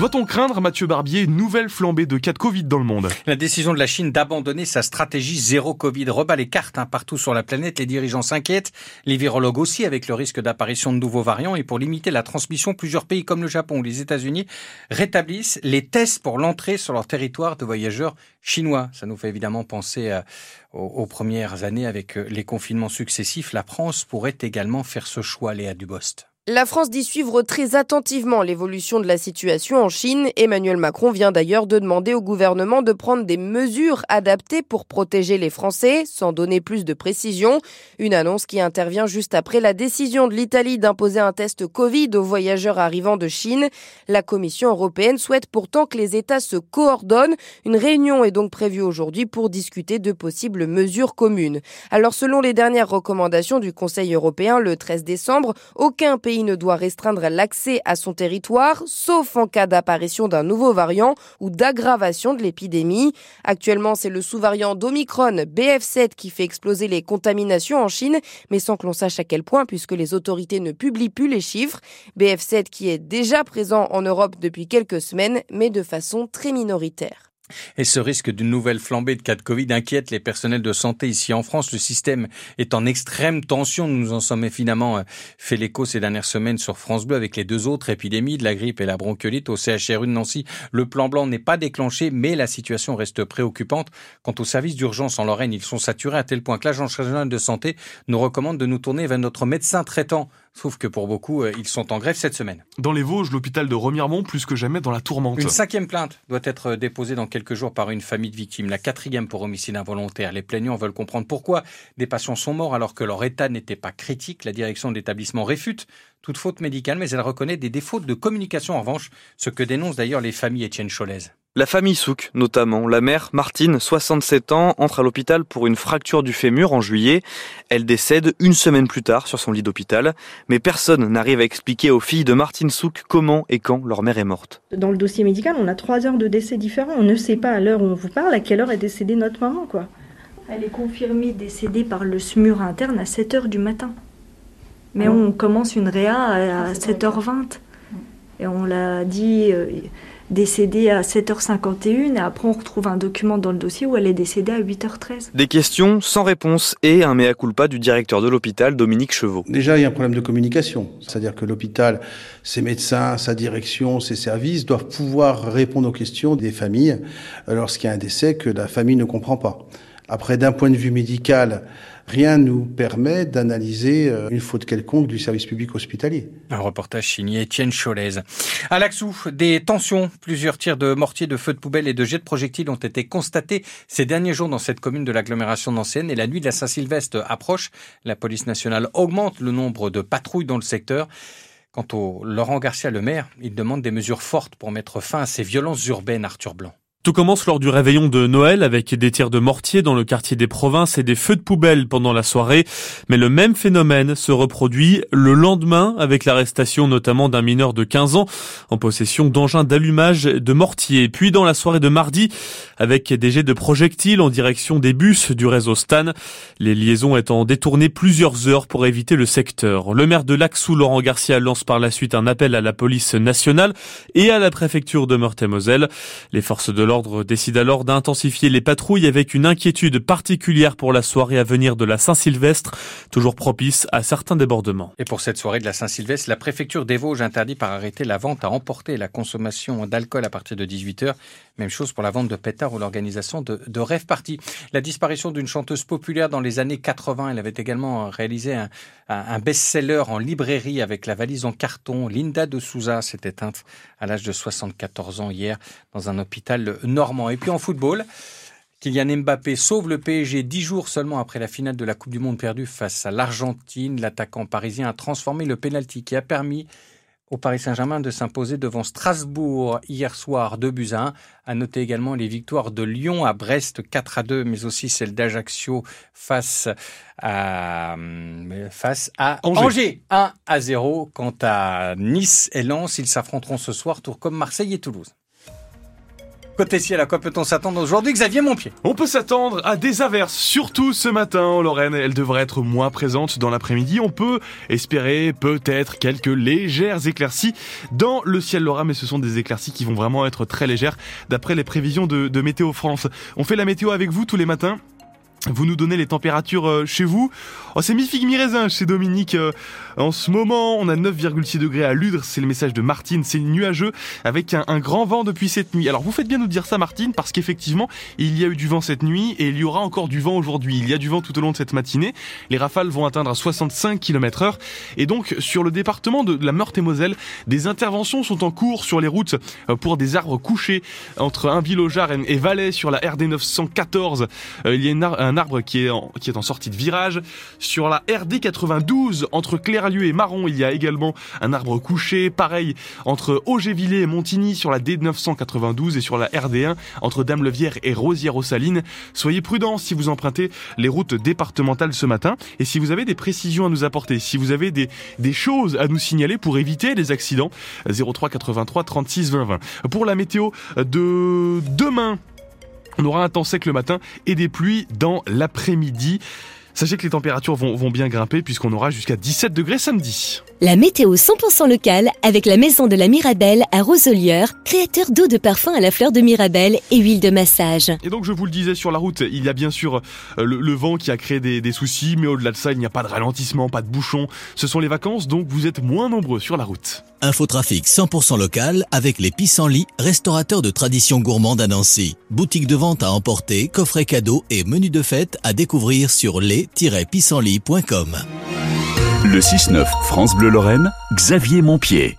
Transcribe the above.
Doit-on craindre, Mathieu Barbier, une nouvelle flambée de cas de Covid dans le monde? La décision de la Chine d'abandonner sa stratégie zéro Covid rebat les cartes hein, partout sur la planète. Les dirigeants s'inquiètent, les virologues aussi, avec le risque d'apparition de nouveaux variants. Et pour limiter la transmission, plusieurs pays comme le Japon ou les États-Unis rétablissent les tests pour l'entrée sur leur territoire de voyageurs chinois. Ça nous fait évidemment penser euh, aux, premières années avec euh, les confinements successifs. La France pourrait également faire ce choix, Léa Dubost. La France dit suivre très attentivement l'évolution de la situation en Chine. Emmanuel Macron vient d'ailleurs de demander au gouvernement de prendre des mesures adaptées pour protéger les Français, sans donner plus de précision. Une annonce qui intervient juste après la décision de l'Italie d'imposer un test Covid aux voyageurs arrivant de Chine. La Commission européenne souhaite pourtant que les États se coordonnent. Une réunion est donc prévue aujourd'hui pour discuter de possibles mesures communes. Alors selon les dernières recommandations du Conseil européen le 13 décembre, aucun pays pays ne doit restreindre l'accès à son territoire, sauf en cas d'apparition d'un nouveau variant ou d'aggravation de l'épidémie. Actuellement, c'est le sous-variant d'Omicron BF7 qui fait exploser les contaminations en Chine, mais sans que l'on sache à quel point puisque les autorités ne publient plus les chiffres. BF7 qui est déjà présent en Europe depuis quelques semaines, mais de façon très minoritaire. Et ce risque d'une nouvelle flambée de cas de Covid inquiète les personnels de santé ici en France. Le système est en extrême tension. Nous en sommes évidemment euh, fait l'écho ces dernières semaines sur France Bleu avec les deux autres épidémies de la grippe et la bronchiolite au CHRU de Nancy. Le plan blanc n'est pas déclenché, mais la situation reste préoccupante. Quant aux services d'urgence en Lorraine, ils sont saturés à tel point que l'Agence régionale de santé nous recommande de nous tourner vers notre médecin traitant Sauf que pour beaucoup, euh, ils sont en grève cette semaine. Dans les Vosges, l'hôpital de Remiremont, plus que jamais dans la tourmente. Une cinquième plainte doit être déposée dans quelques jours par une famille de victimes. La quatrième pour homicide involontaire. Les plaignants veulent comprendre pourquoi des patients sont morts alors que leur état n'était pas critique. La direction de l'établissement réfute toute faute médicale, mais elle reconnaît des défauts de communication en revanche, ce que dénoncent d'ailleurs les familles Étienne Cholez. La famille Souk, notamment. La mère, Martine, 67 ans, entre à l'hôpital pour une fracture du fémur en juillet. Elle décède une semaine plus tard sur son lit d'hôpital. Mais personne n'arrive à expliquer aux filles de Martine Souk comment et quand leur mère est morte. Dans le dossier médical, on a trois heures de décès différents. On ne sait pas à l'heure où on vous parle à quelle heure est décédée notre maman, quoi. Elle est confirmée décédée par le SMUR interne à 7 heures du matin. Mais ah on commence une réa à 7h20. Et on l'a dit euh, décédée à 7h51 et après on retrouve un document dans le dossier où elle est décédée à 8h13. Des questions sans réponse et un mea culpa du directeur de l'hôpital, Dominique Chevaux. Déjà, il y a un problème de communication. C'est-à-dire que l'hôpital, ses médecins, sa direction, ses services doivent pouvoir répondre aux questions des familles lorsqu'il y a un décès que la famille ne comprend pas. Après, d'un point de vue médical, rien ne nous permet d'analyser euh, une faute quelconque du service public hospitalier. Un reportage signé Étienne Cholez. À Laxou, des tensions, plusieurs tirs de mortier, de feux de poubelle et de jets de projectiles ont été constatés ces derniers jours dans cette commune de l'agglomération d'Ancienne et la nuit de la Saint-Sylvestre approche. La police nationale augmente le nombre de patrouilles dans le secteur. Quant au Laurent Garcia, le maire, il demande des mesures fortes pour mettre fin à ces violences urbaines, Arthur Blanc. Tout commence lors du réveillon de Noël avec des tirs de mortier dans le quartier des provinces et des feux de poubelle pendant la soirée. Mais le même phénomène se reproduit le lendemain avec l'arrestation notamment d'un mineur de 15 ans en possession d'engins d'allumage de mortier. Puis dans la soirée de mardi avec des jets de projectiles en direction des bus du réseau Stan. Les liaisons étant détournées plusieurs heures pour éviter le secteur. Le maire de Laxou, Laurent Garcia, lance par la suite un appel à la police nationale et à la préfecture de Meurthe-et-Moselle. Les forces de l'ordre décide alors d'intensifier les patrouilles avec une inquiétude particulière pour la soirée à venir de la Saint-Sylvestre, toujours propice à certains débordements. Et pour cette soirée de la Saint-Sylvestre, la préfecture des Vosges interdit par arrêté la vente à emporter la consommation d'alcool à partir de 18h. Même chose pour la vente de pétards ou l'organisation de, de rêve parties. La disparition d'une chanteuse populaire dans les années 80, elle avait également réalisé un, un best-seller en librairie avec la valise en carton. Linda de Souza s'est éteinte à l'âge de 74 ans hier dans un hôpital normand. Et puis en football, Kylian Mbappé sauve le PSG dix jours seulement après la finale de la Coupe du Monde perdue face à l'Argentine. L'attaquant parisien a transformé le pénalty qui a permis au Paris Saint-Germain de s'imposer devant Strasbourg hier soir 2 buts à 1. À noter également les victoires de Lyon à Brest 4 à 2, mais aussi celle d'Ajaccio face à, face à Angers. Angers 1 à 0. Quant à Nice et Lens, ils s'affronteront ce soir, tour comme Marseille et Toulouse. Côté ciel, à quoi peut-on s'attendre aujourd'hui, Xavier Montpied? On peut s'attendre à des averses, surtout ce matin en Lorraine. Elles devraient être moins présentes dans l'après-midi. On peut espérer peut-être quelques légères éclaircies dans le ciel lorrain, mais ce sont des éclaircies qui vont vraiment être très légères d'après les prévisions de, de Météo France. On fait la météo avec vous tous les matins? Vous nous donnez les températures euh, chez vous. Oh, c'est mi-figue, mi-raisin chez Dominique. Euh, en ce moment, on a 9,6 degrés à Ludre. C'est le message de Martine. C'est nuageux avec un, grand vent depuis cette nuit. Alors, vous faites bien nous dire ça, Martine, parce qu'effectivement, il y a eu du vent cette nuit et il y aura encore du vent aujourd'hui. Il y a du vent tout au long de cette matinée. Les rafales vont atteindre 65 km heure. Et donc, sur le département de la Meurthe-et-Moselle, des interventions sont en cours sur les routes euh, pour des arbres couchés entre Jar et Valais sur la RD 914. Il y a une, un arbre qui est, en, sortie de virage. Sur la RD 92, entre Clairlieu et Marron, il y a également un arbre couché. Pareil, entre Augévillers et Montigny sur la D 992 et sur la RD1, entre Dame-Levière et Rosière-aux-Salines. Soyez prudents si vous empruntez les routes départementales ce matin. Et si vous avez des précisions à nous apporter, si vous avez des, choses à nous signaler pour éviter les accidents, 03 83 36 20 20. Pour la météo de demain, on aura un temps sec le matin et des pluies dans l'après-midi. Sachez que les températures vont, bien grimper puisqu'on aura jusqu'à 17 degrés samedi. La météo 100% locale avec la maison de la Mirabelle à Roselière, créateur d'eau de parfum à la fleur de Mirabelle et huile de massage. Et donc je vous le disais sur la route, il y a bien sûr euh, le, vent qui a créé des, des soucis, mais au-delà de ça, il n'y a pas de ralentissement, pas de bouchon. Ce sont les vacances, donc vous êtes moins nombreux sur la route. Infotrafic 100% local avec les pissenlits, restaurateurs de tradition gourmande à Nancy. Boutique de vente à emporter, coffret cadeaux et menu de fête à découvrir sur les-pissenlits.com. Le 6-9 France Bleu Lorraine, Xavier Montpied.